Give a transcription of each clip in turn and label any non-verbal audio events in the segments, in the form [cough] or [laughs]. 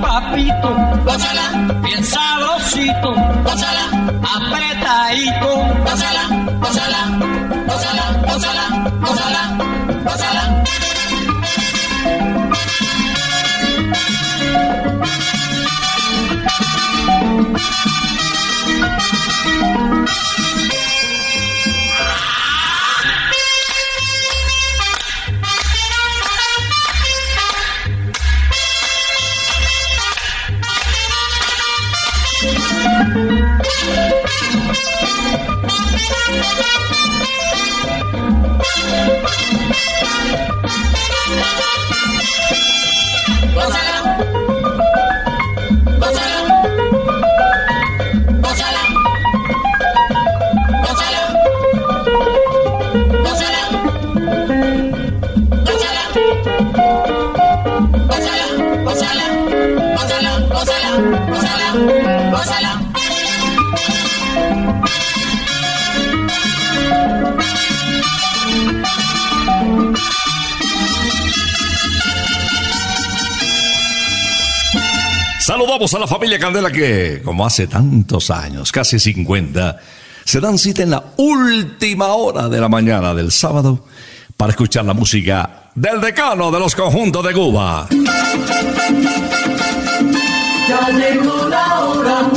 papito, gózala, bien sabrosito, gózala, apretadito, gózala, gózala, gózala, gózala, gózala, gózala. Saludamos a la familia Candela que, como hace tantos años, casi 50, se dan cita en la última hora de la mañana del sábado para escuchar la música del decano de los conjuntos de Cuba. Ya llegó la hora.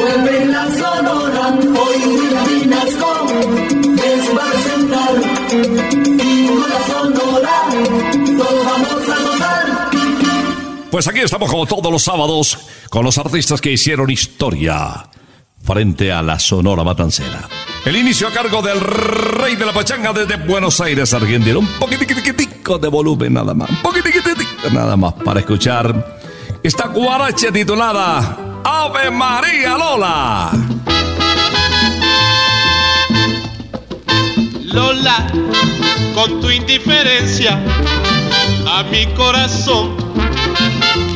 Vuelve la sonora. Hoy Pues aquí estamos como todos los sábados con los artistas que hicieron historia frente a la Sonora Matancera. El inicio a cargo del rey de la pachanga desde Buenos Aires, Argentina. Un poquitico de volumen nada más. Un poquitico nada más para escuchar esta guaracha titulada Ave María Lola. Lola, con tu indiferencia a mi corazón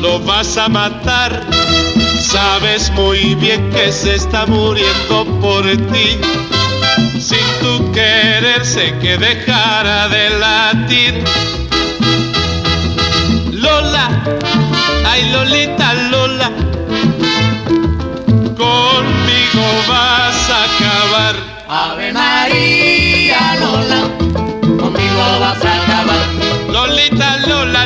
lo vas a matar. Sabes muy bien que se está muriendo por ti. Sin tu querer sé que dejara de latir. Lola, ay Lolita Lola, conmigo vas a acabar. Ave María Lola, conmigo vas a acabar. Lolita Lola,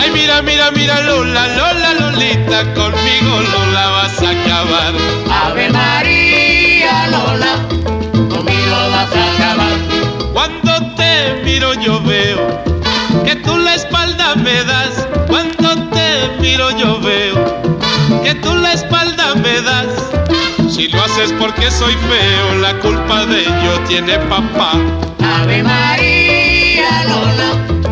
Ay, mira, mira, mira, Lola, Lola, Lolita, conmigo no la vas a acabar. Ave María Lola, conmigo vas a acabar. Cuando te miro yo veo que tú la espalda me das. Cuando te miro yo veo que tú la espalda me das. Si lo haces porque soy feo, la culpa de ello tiene papá. Ave María Lola,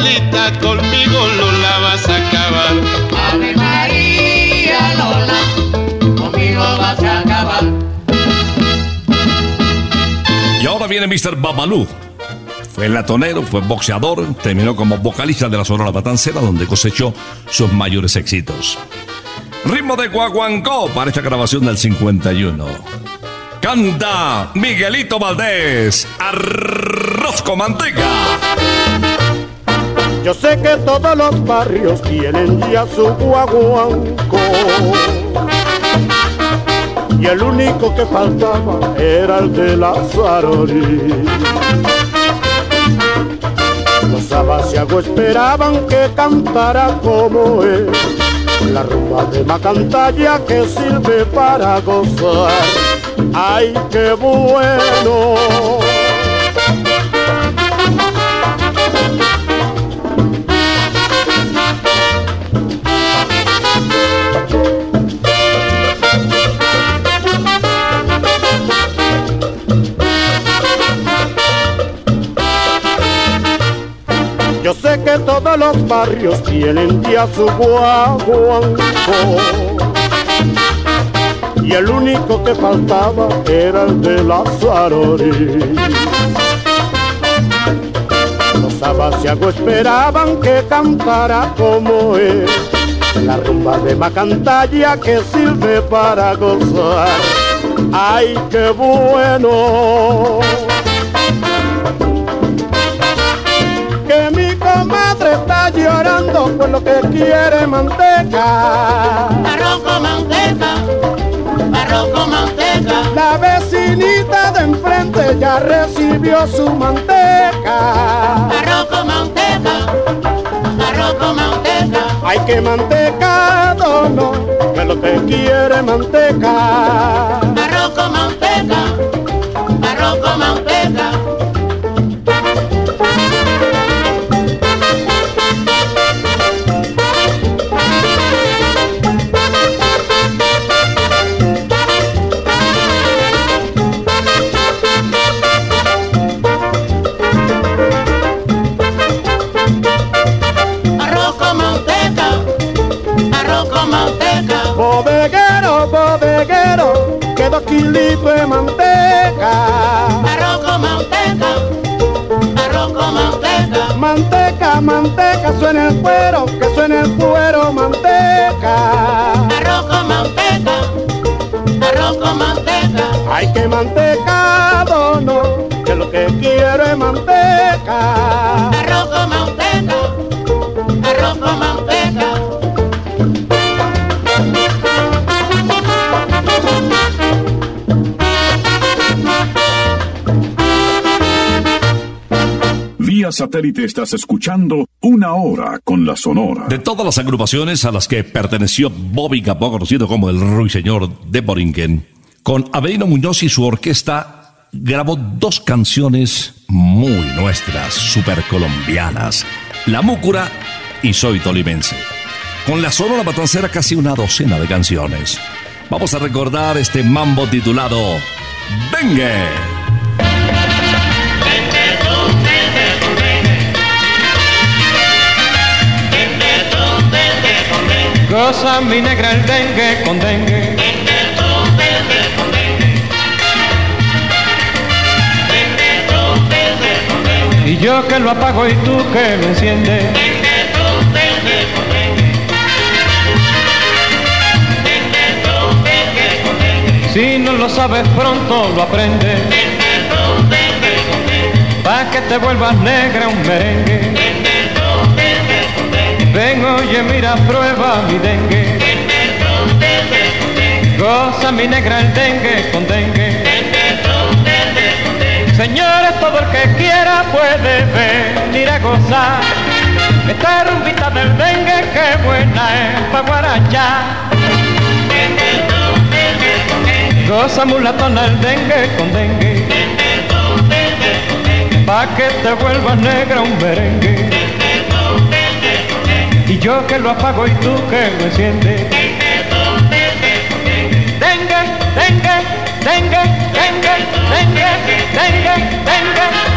Lolita, conmigo Lola vas a acabar. Ave María Lola, conmigo vas a acabar. Y ahora viene Mr. Babalú. Fue latonero, fue boxeador, terminó como vocalista de la Sonora Matancera, donde cosechó sus mayores éxitos. Ritmo de Guaguancó para esta grabación del 51. Canta Miguelito Valdés, Arroz con Manteca. Yo sé que todos los barrios tienen ya su guaguanco. Y el único que faltaba era el de la Sarori. Los abasiagos esperaban que cantara como él. La rumba de Macantalla que sirve para gozar. ¡Ay, qué bueno! Que todos los barrios tienen ya su guaguanco. Y el único que faltaba era el de la Sarori Los abasiagos esperaban que cantara como él La rumba de Macantalla que sirve para gozar. ¡Ay, qué bueno! Está llorando por lo que quiere manteca. Arroz con manteca, arroz con manteca. La vecinita de enfrente ya recibió su manteca. Arroz con manteca, arroz con manteca. Hay que mantecado no, que lo que quiere manteca. Arroz con manteca, arroz con manteca. Kilitos de manteca. Arroz con manteca, arroz con manteca. Manteca, manteca, suena el cuero, que suena el cuero, manteca. Arroz con manteca, arroz con manteca. Hay que mantecado, no, que lo que quiero es manteca, Satélite estás escuchando Una Hora con la Sonora. De todas las agrupaciones a las que perteneció Bobby Capó, conocido como el Ruiseñor de Boringen, con Avelino Muñoz y su orquesta grabó dos canciones muy nuestras, super colombianas, La Múcura y soy tolimense. Con la Sonora Matancera casi una docena de canciones. Vamos a recordar este mambo titulado Dengue. Goza mi negra el dengue con dengue. Y yo que lo apago y tú que lo enciendes. Si no lo sabes pronto lo aprendes. Pa' que te vuelvas negra un merengue. Ven, oye, mira, prueba mi dengue. Goza mi negra el dengue con dengue. Señores, todo el que quiera puede venir a gozar. Esta rumbita del dengue, que buena es pa' guarachar. Goza mulatona el dengue con dengue. Pa' que te vuelvas negra un merengue. Yo que lo apago y tú que lo enciendes. Dengue, dengue, dengue, dengue, dengue, dengue, dengue,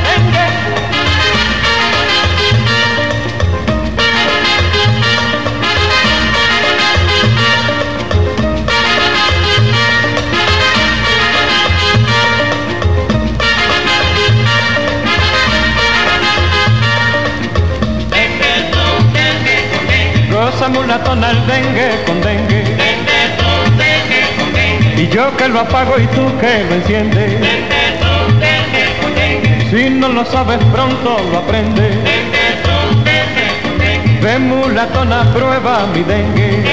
Goza mulatona el dengue con dengue. Y yo que lo apago y tú que lo enciendes. Si no lo sabes pronto lo aprendes. Ven mulatona, prueba mi dengue.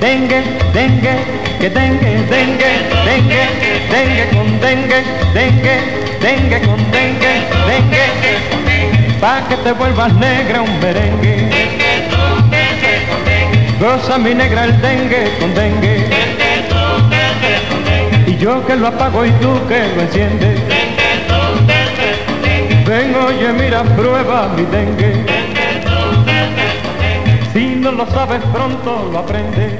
Dengue, dengue, que dengue, dengue, dengue, dengue con dengue, dengue, dengue con dengue, dengue. Pa' que te vuelvas negra un merengue. Goza mi negra el dengue con dengue. Y yo que lo apago y tú que lo enciendes. Ven, oye, mira, prueba mi dengue. Si no lo sabes pronto lo aprendes.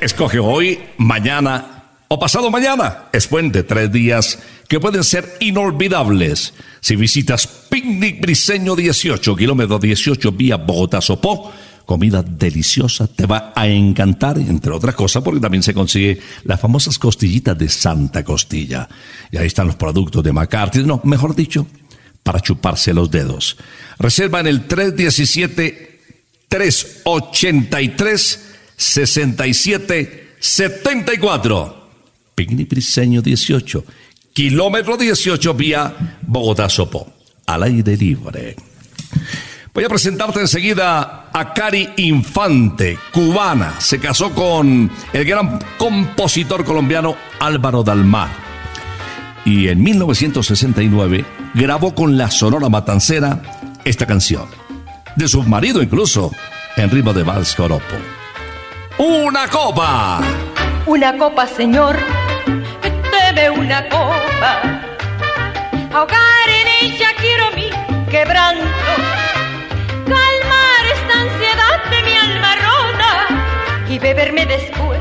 Escoge hoy, mañana o pasado mañana. Es puente, tres días que pueden ser inolvidables. Si visitas Picnic Briseño 18, kilómetro 18 vía Bogotá-Sopó, comida deliciosa, te va a encantar, entre otras cosas, porque también se consigue las famosas costillitas de Santa Costilla. Y ahí están los productos de McCarthy, no, mejor dicho, para chuparse los dedos. Reserva en el 317 383 67 74. Picnic Briseño 18, kilómetro 18 vía Bogotá-Sopó, al aire libre. Voy a presentarte enseguida a Cari Infante, cubana. Se casó con el gran compositor colombiano Álvaro Dalmar. Y en 1969 grabó con la Sonora Matancera esta canción. De su marido incluso, en ritmo de vals coropo. ¡Una copa! Una copa, señor, deme una copa. Ahogar en ella quiero mi quebranto. Calmar esta ansiedad de mi alma rota y beberme después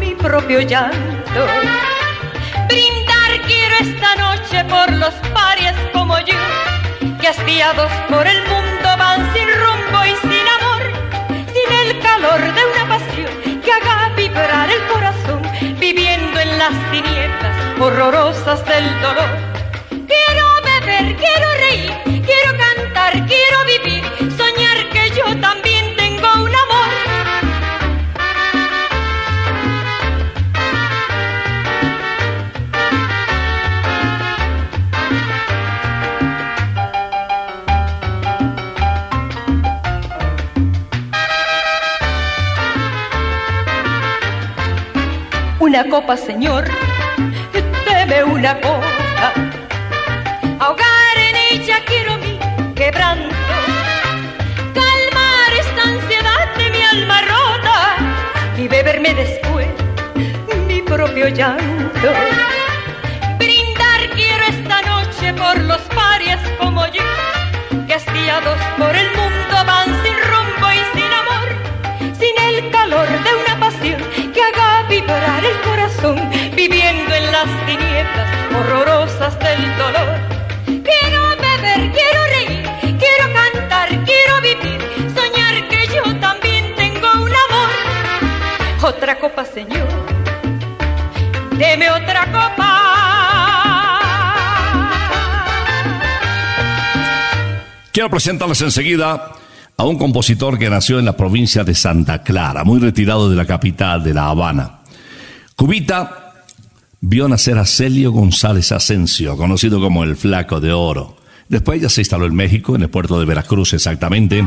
mi propio llanto. Brindar quiero esta noche por los parias como yo, que hastiados por el mundo van sin rumbo y sin amor, sin el calor de las tinieblas horrorosas del dolor. Quiero beber, quiero reír, quiero cantar, quiero vivir, Una copa, señor, deme una copa. Ahogar en ella quiero mi quebranto. Calmar esta ansiedad de mi alma rota y beberme después mi propio llanto. Brindar quiero esta noche por los parias como yo, que hastiados por el mundo van horrorosas del dolor. Quiero beber, quiero reír, quiero cantar, quiero vivir, soñar que yo también tengo un amor. Otra copa, Señor, deme otra copa. Quiero presentarles enseguida a un compositor que nació en la provincia de Santa Clara, muy retirado de la capital de La Habana. Cubita vio nacer a Celio González Asensio, conocido como el Flaco de Oro. Después ya se instaló en México, en el puerto de Veracruz exactamente,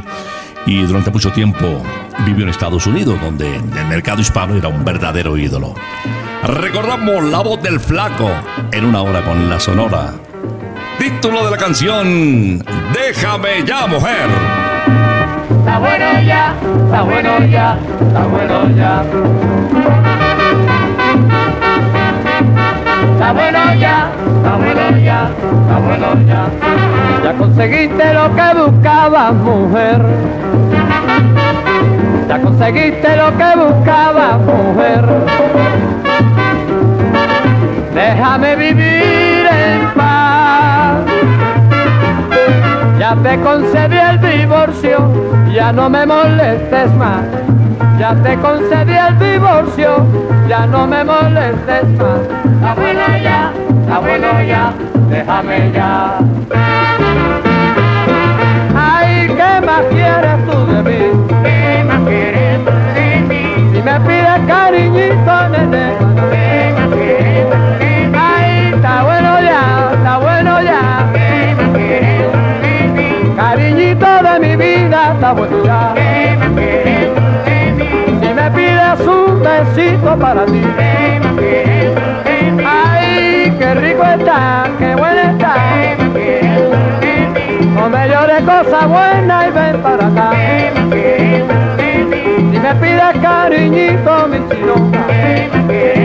y durante mucho tiempo vivió en Estados Unidos, donde el mercado hispano era un verdadero ídolo. Recordamos la voz del Flaco en una hora con la Sonora. Título de la canción, Déjame ya, mujer. Está bueno ya, está bueno ya, está bueno ya. Está bueno ya, está bueno ya, está bueno ya. Ya conseguiste lo que buscabas, mujer. Ya conseguiste lo que buscabas, mujer. Déjame vivir en paz. Ya te concedí el divorcio, ya no me molestes más. Ya te concedí el divorcio, ya no me molestes más. Está bueno ya, está bueno ya, déjame ya. Ay, ¿qué más quieres tú para ti. Ay, qué rico está, qué bueno está. No me llores cosa buena y ven para acá. Si me pides cariñito, mi chilonga.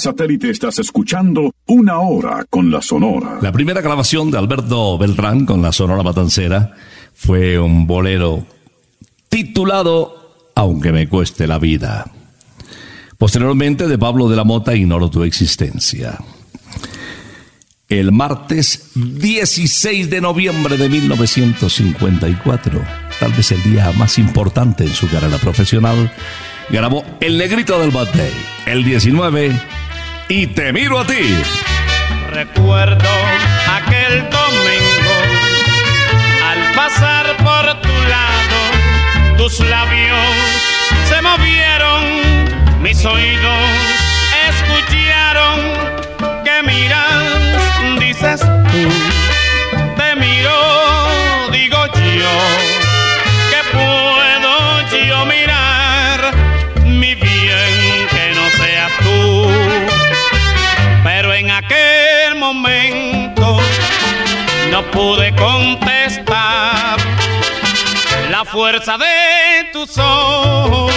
Satélite estás escuchando Una Hora con la Sonora. La primera grabación de Alberto Beltrán con la Sonora Matancera fue un bolero titulado Aunque me cueste la vida. Posteriormente de Pablo de la Mota Ignoro tu existencia. El martes 16 de noviembre de 1954, tal vez el día más importante en su carrera profesional, grabó El Negrito del Batey, el 19, y Te miro a ti. Recuerdo aquel domingo al pasar por tu lado tus labios se movieron, mis oídos escucharon que miras, dices tú, no pude contestar la fuerza de tus ojos.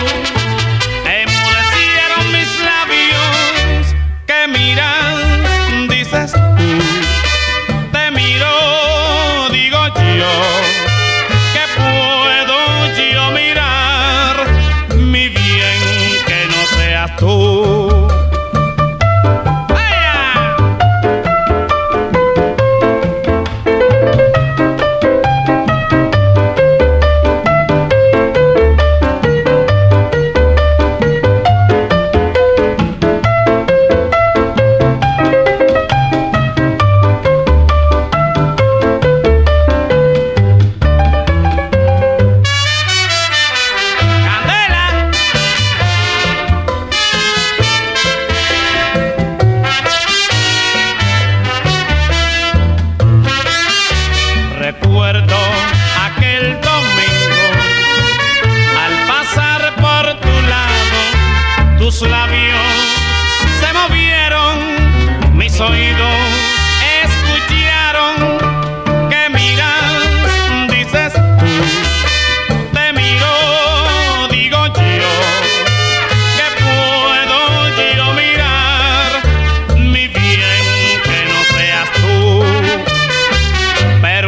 Emudecieron mis labios que miran, dices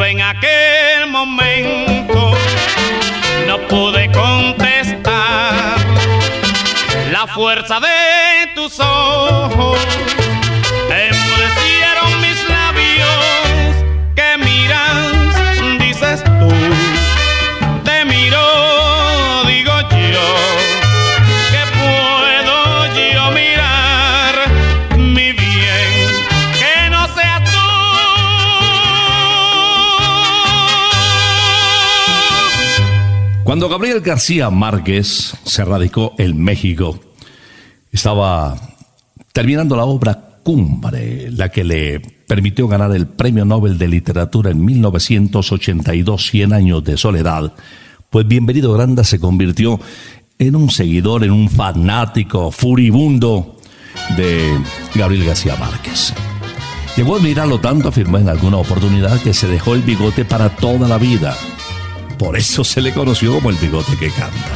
en aquel momento no pude contestar. La fuerza de tus ojos Cuando Gabriel García Márquez se radicó en México, estaba terminando la obra Cumbre, la que le permitió ganar el Premio Nobel de Literatura en 1982, 100 años de soledad, pues Bienvenido Granda se convirtió en un seguidor, en un fanático furibundo de Gabriel García Márquez. Llegó a admirarlo tanto, afirmó en alguna oportunidad, que se dejó el bigote para toda la vida. Por eso se le conoció como el bigote que canta.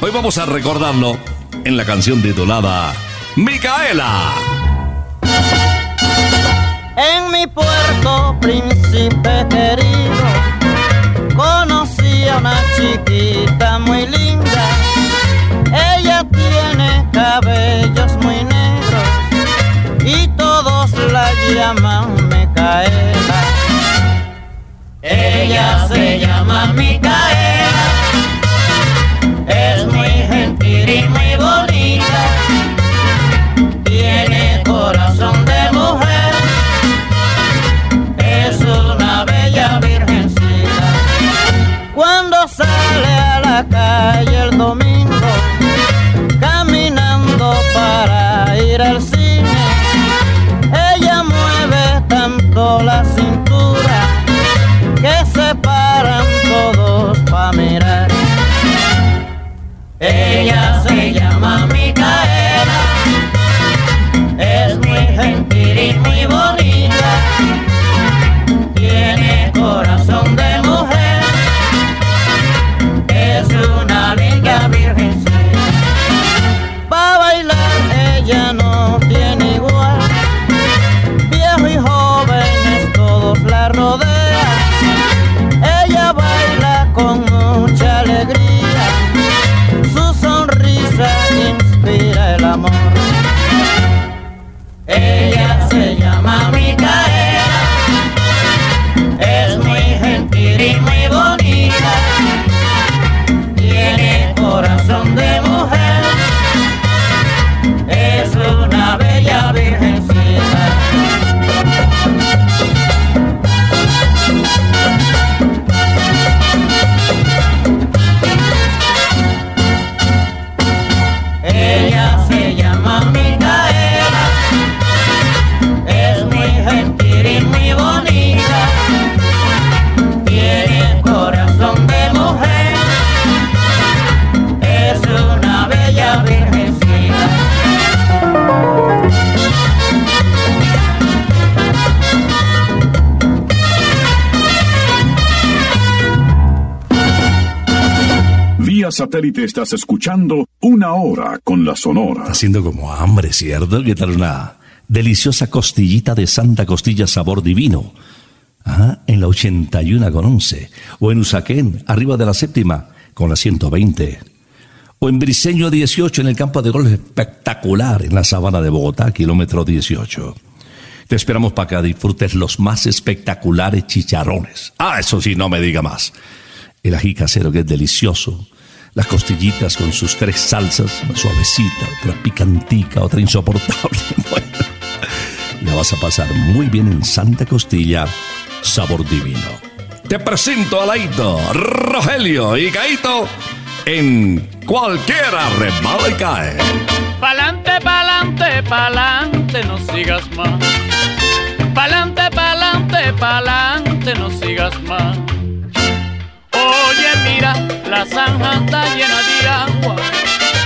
Hoy vamos a recordarlo en la canción titulada Micaela. En mi puerto, príncipe querido, conocí a una chiquita muy linda. Ella tiene cabellos muy negros y todos la llaman Micaela. Ella se llama Micaela, satélite estás escuchando Una Hora con la Sonora. Haciendo como hambre, ¿cierto? ¿Qué una deliciosa costillita de Santa Costilla sabor divino? Ah, en la 81 con 11. O en Usaquén, arriba de la séptima, con la 120. O en Briseño 18, en el campo de golf espectacular, en la sabana de Bogotá, kilómetro 18. Te esperamos para que disfrutes los más espectaculares chicharrones. Ah, eso sí, no me diga más. El ají casero que es delicioso. Las costillitas con sus tres salsas, una suavecita, otra picantica, otra insoportable. [laughs] Bueno, la vas a pasar muy bien en Santa Costilla, sabor divino. Te presento a Laito, Rogelio y Gaito en Cualquiera Remala y Cae. Pa'lante, pa'lante, pa'lante, no sigas más. Pa'lante, pa'lante, pa'lante, no sigas más. Oye, mira, la zanja está llena de agua.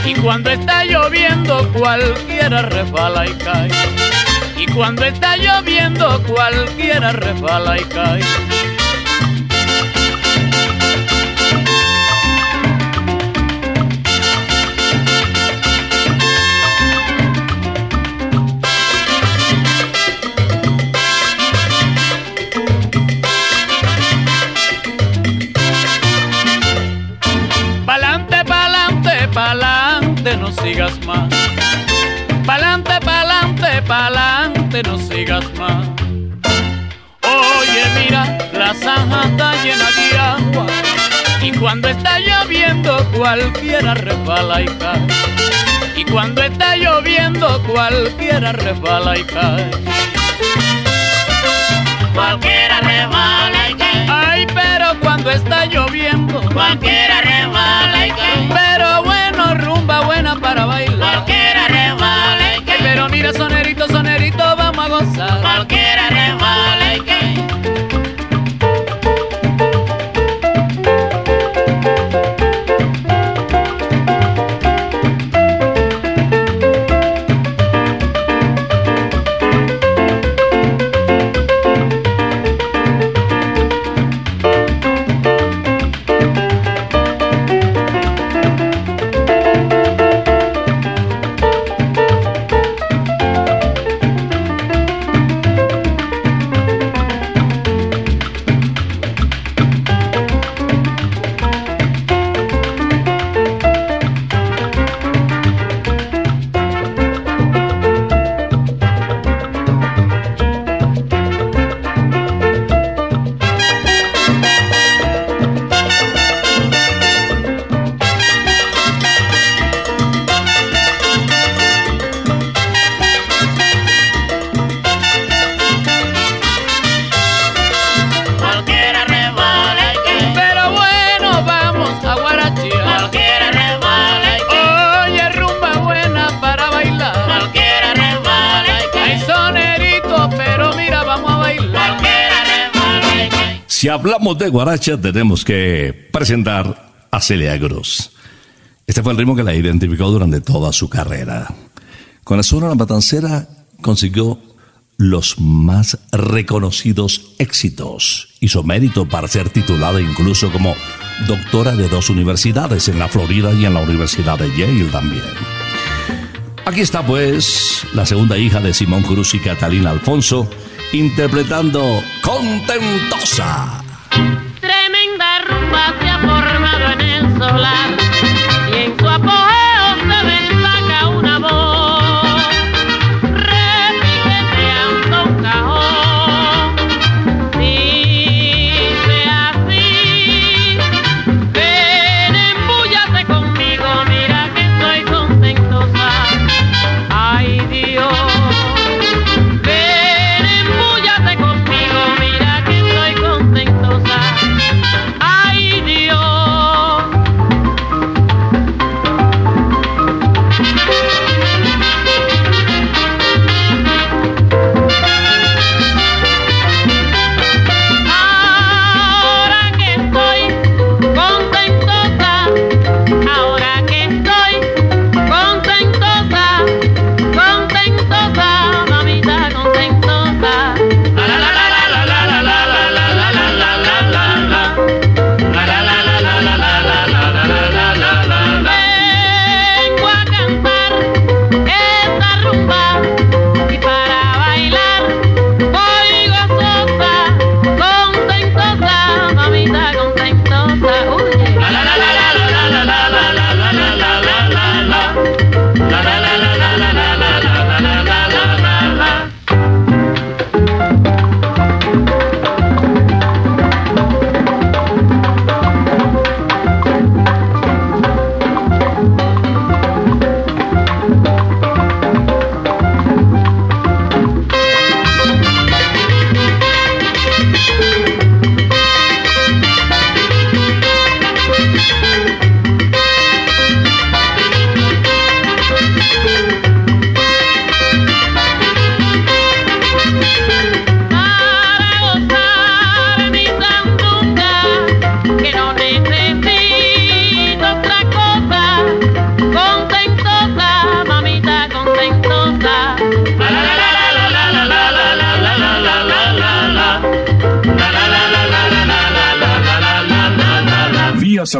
Y cuando está lloviendo, cualquiera resbala y cae. Y cuando está lloviendo, cualquiera resbala y cae. Pa'lante, pa'lante, pa'lante, no sigas más. Pa'lante, pa'lante, pa'lante, no sigas más. Oye, mira, la zanja está llena de agua. Y cuando está lloviendo, cualquiera resbala y cae. Y cuando está lloviendo, cualquiera resbala y cae. Cualquiera resbala y cae. Ay, cuando está lloviendo, cualquiera resbala y cae. Pero bueno, rumba buena para bailar. Cualquiera resbala y cae. Pero mira, sonerito, sonerito, vamos a gozar. Cualquiera resbala Si hablamos de guaracha, tenemos que presentar a Celia Cruz. Este fue el ritmo que la identificó durante toda su carrera. Con la Sonora Matancera consiguió los más reconocidos éxitos. Hizo mérito para ser titulada incluso como doctora de dos universidades, en la Florida y en la Universidad de Yale también. Aquí está pues la segunda hija de Simón Cruz y Catalina Alfonso, interpretando Contentosa. Tremenda rumba se ha formado en el solar y en su apogeo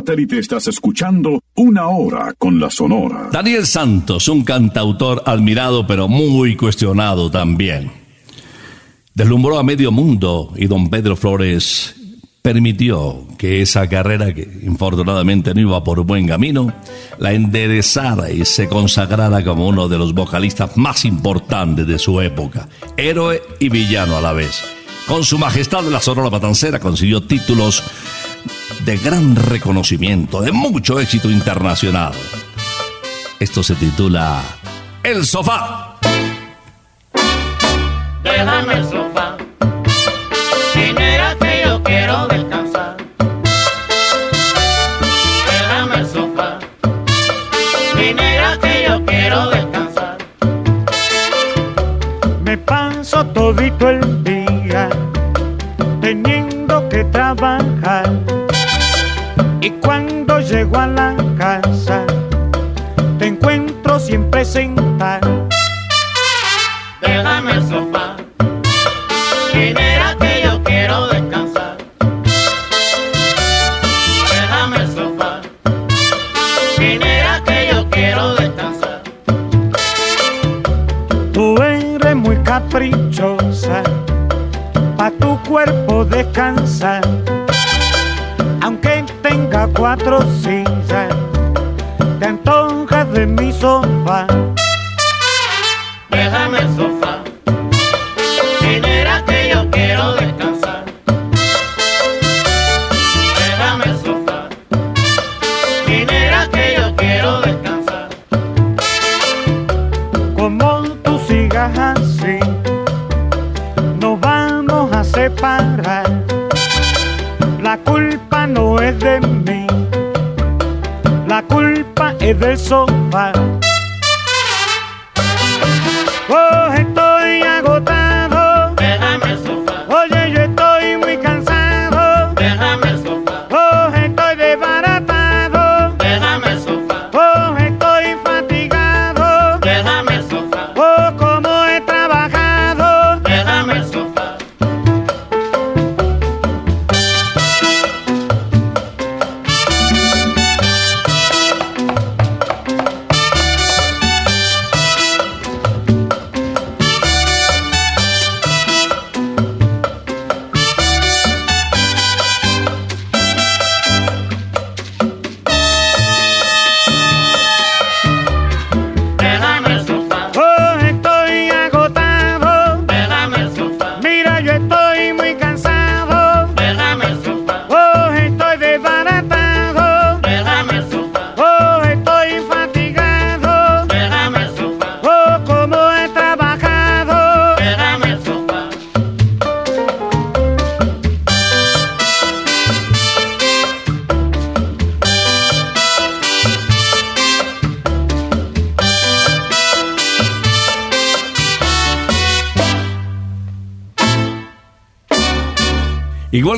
satélite estás escuchando Una Hora con la Sonora. Daniel Santos, un cantautor admirado pero muy cuestionado también. Deslumbró a medio mundo y don Pedro Flores permitió que esa carrera, que infortunadamente no iba por buen camino, la enderezara y se consagrara como uno de los vocalistas más importantes de su época, héroe y villano a la vez. Con su majestad la Sonora Matancera consiguió títulos de gran reconocimiento, de mucho éxito internacional. Esto se titula El Sofá. El sofá. Aunque tenga cuatro es del sofá.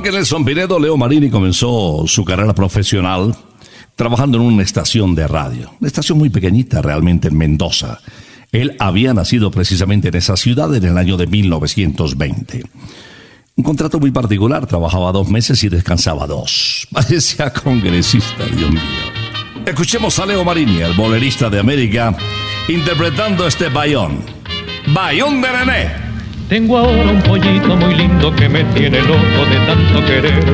Que Nelson Pinedo, Leo Marini comenzó su carrera profesional trabajando en una estación de radio, una estación muy pequeñita realmente en Mendoza. Él había nacido precisamente en esa ciudad en el año de 1920. Un contrato muy particular, trabajaba dos meses y descansaba dos. [laughs] Parecía congresista, Dios mío. Escuchemos a Leo Marini, el bolerista de América, interpretando este bayón. Bayón de René. Tengo ahora un pollito muy lindo que me tiene loco de tanto querer.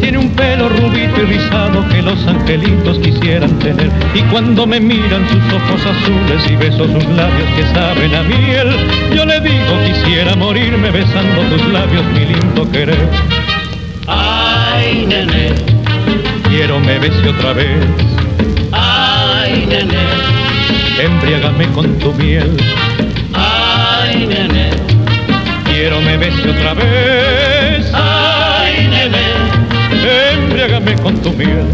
Tiene un pelo rubito y rizado que los angelitos quisieran tener. Y cuando me miran sus ojos azules y beso sus labios que saben a miel, yo le digo quisiera morirme besando tus labios, mi lindo querer. Ay, nene. Quiero me bese otra vez, Ay, nene. embriágame con tu miel. Ay, nene. Quiero me bese otra vez, Ay, nene. embriágame con tu miel.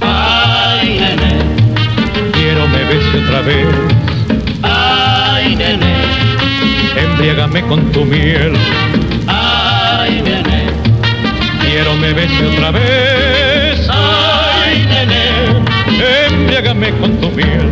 Ay, nene. Quiero me bese otra vez, embriágame con tu miel. Ay, nene. quiero me bese otra vez. Ay, nene, embriágame con tu miel.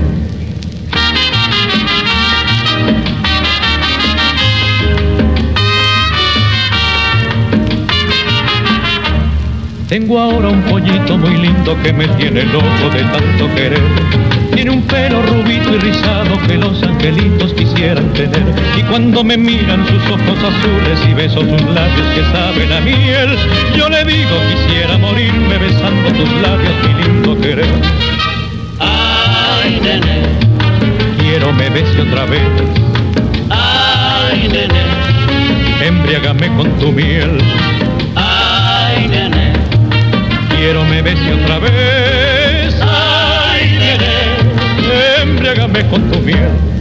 Tengo ahora un pollito muy lindo que me tiene loco de tanto querer. Tiene un pelo rubito y rizado que los angelitos quisieran tener. Y cuando me miran sus ojos azules y beso sus labios que saben a miel, yo le digo quisiera morirme besando tus labios, mi lindo querer. Ay, nene, Quiero me bese otra vez, ay, nene, embriágame con tu miel. ay, nene, Quiero me bese otra vez, embriágame con tu miel.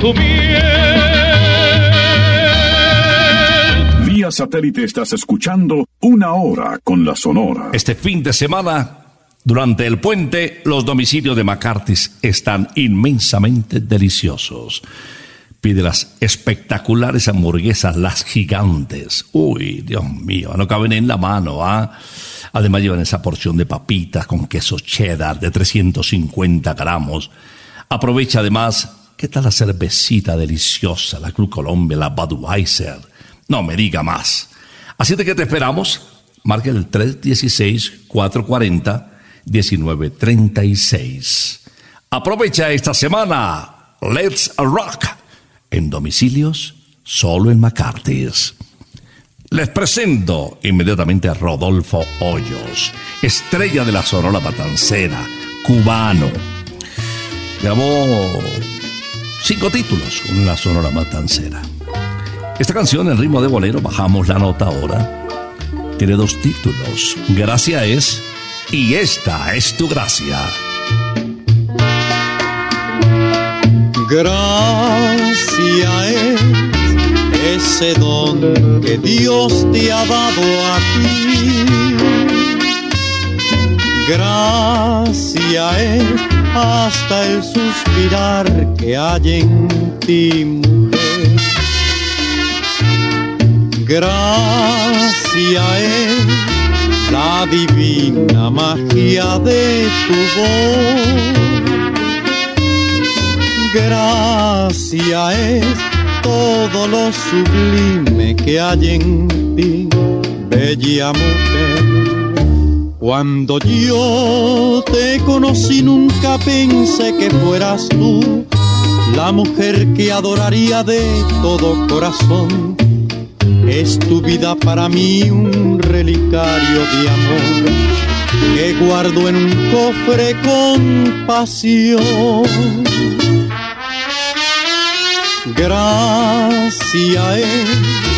Tu miel. Vía satélite estás escuchando Una Hora con la Sonora. Este fin de semana, durante el puente, los domicilios de McCarthy's están inmensamente deliciosos. Pide las espectaculares hamburguesas, las gigantes. Uy, Dios mío, no caben en la mano, ¿ah? Además llevan esa porción de papitas con queso cheddar de 350 gramos. Aprovecha además, ¿qué tal la cervecita deliciosa, la Club Colombia, la Budweiser? No me diga más. Así de que te esperamos. Marca el 316-440-1936. Aprovecha esta semana. Let's Rock. En domicilios, solo en McCarthy's. Les presento inmediatamente a Rodolfo Hoyos, estrella de la Sonora Matancera, cubano. Grabó cinco títulos con la Sonora Matancera. Esta canción, en ritmo de bolero, bajamos la nota ahora. Tiene dos títulos. Gracia es y esta es tu gracia. Gracia es ese don que Dios te ha dado a ti. Gracia es hasta el suspirar que hay en ti, mujer. Gracia es la divina magia de tu voz. Gracia es todo lo sublime que hay en ti, bella mujer. Cuando yo te conocí nunca pensé que fueras tú la mujer que adoraría de todo corazón. Es tu vida para mí un relicario de amor que guardo en un cofre con pasión. Gracia es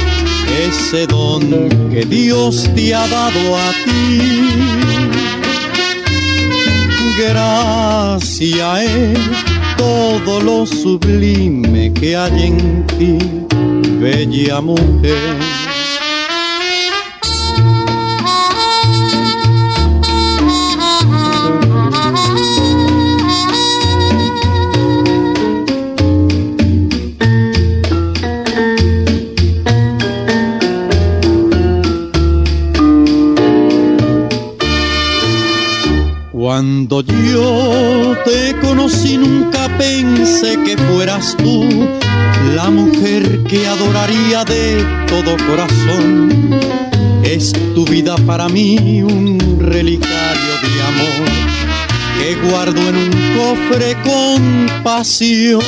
ese don que Dios te ha dado a ti. Gracia es todo lo sublime que hay en ti, bella mujer. De todo corazón. Es tu vida para mí un relicario de amor que guardo en un cofre con pasión.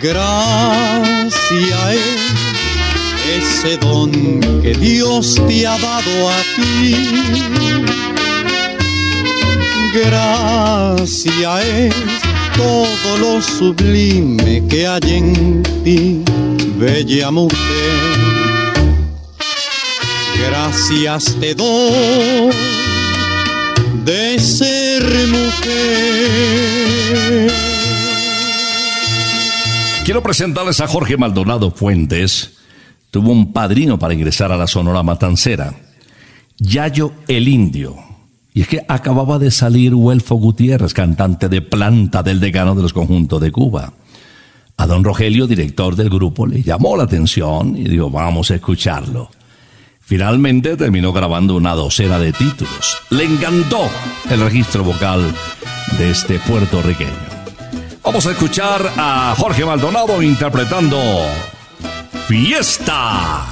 Gracia es ese don que Dios te ha dado a ti. Gracia es todo lo sublime que hay en ti, bella mujer. Gracias te doy de ser mujer. Quiero presentarles a Jorge Maldonado Fuentes. Tuvo un padrino para ingresar a la Sonora Matancera, Yayo el Indio. Y es que acababa de salir Huelfo Gutiérrez, cantante de planta del decano de los conjuntos de Cuba. A don Rogelio, director del grupo, le llamó la atención y dijo, vamos a escucharlo. Finalmente terminó grabando una docena de títulos. Le encantó el registro vocal de este puertorriqueño. Vamos a escuchar a Jorge Maldonado interpretando Fiesta.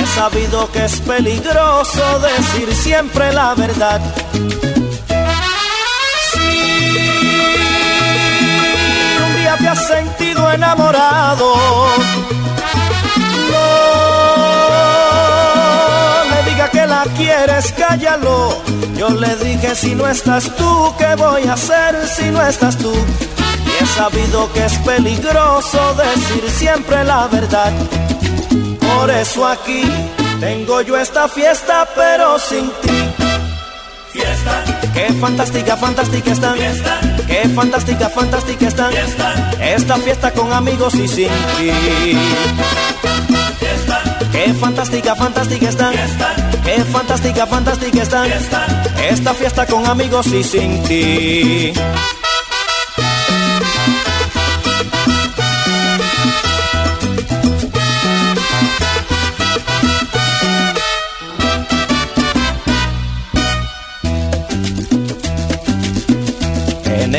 He sabido que es peligroso decir siempre la verdad. Si un día te has sentido enamorado, no le diga que la quieres, cállalo. Yo le dije, si no estás tú, ¿qué voy a hacer si no estás tú? Y he sabido que es peligroso decir siempre la verdad. Por eso aquí tengo yo esta fiesta, pero sin ti. Fiesta. Qué fantástica, fantástica están. Fiesta. Qué fantástica, fantástica están. Fiesta. Esta fiesta con amigos y sin ti. Fiesta. Qué fantástica, fantástica están. Fiesta. Qué fantástica, fantástica están. Esta fiesta con amigos y sin ti.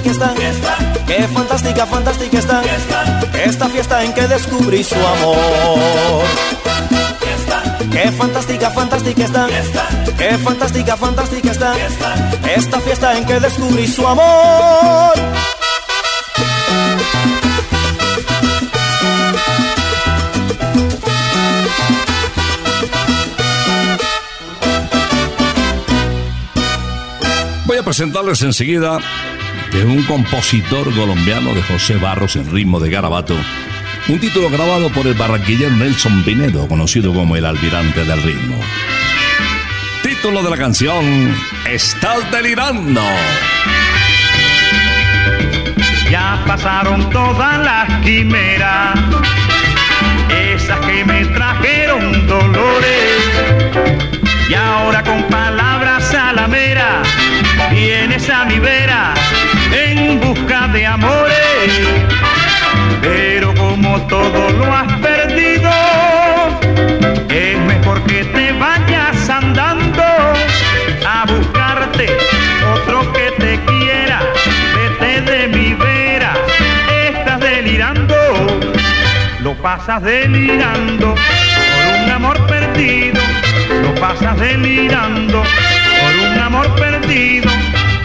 Fantástica, está. Qué fantástica, fantástica está. Esta fiesta en que descubrí su amor. Qué fantástica, fantástica está. Qué fantástica, fantástica está. Esta fiesta en que descubrí su amor. Voy a presentarles enseguida de un compositor colombiano de José Barros en ritmo de garabato. Un título grabado por el barranquillero Nelson Pinedo, conocido como el almirante del ritmo. Título de la canción, Estás delirando. Ya pasaron todas las quimeras, esas que me trajeron dolores. Y ahora con palabras salamera vienes a mi vera en busca de amores. Pero como todo lo has perdido, es mejor que te vayas andando a buscarte otro que te quiera. Vete de mi vera, estás delirando, lo pasas delirando por un amor perdido, lo pasas delirando por un amor perdido,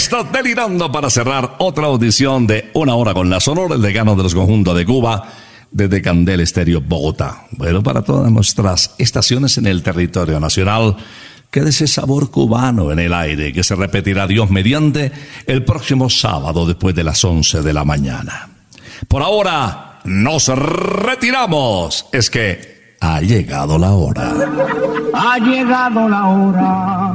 Estás delirando para cerrar otra audición de Una Hora con la Sonora, el decano de los conjuntos de Cuba, desde Candel Estéreo, Bogotá. Bueno, para todas nuestras estaciones en el territorio nacional, queda ese sabor cubano en el aire que se repetirá Dios mediante el próximo sábado después de las 11 de la mañana. Por ahora, nos retiramos. Es que ha llegado la hora. Ha llegado la hora.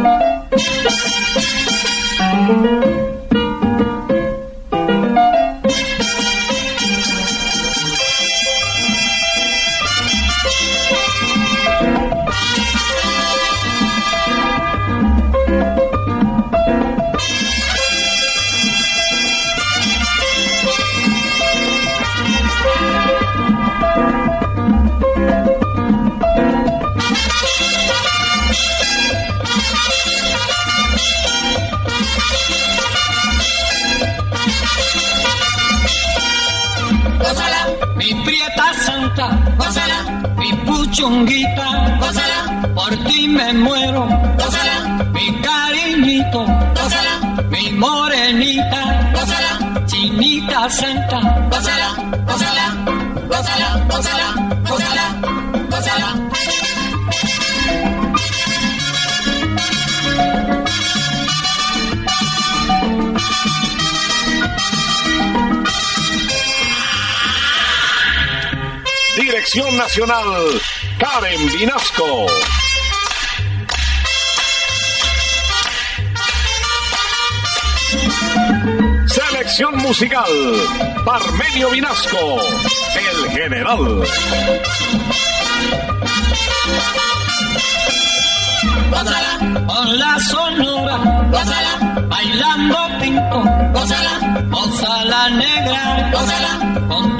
Gózala, Selección Nacional, Karen Vinasco. Selección musical, Parmenio Vinasco, el general. Gózala con la sonora, gózala bailando pinto, gózala, gózala negra, gózala con tu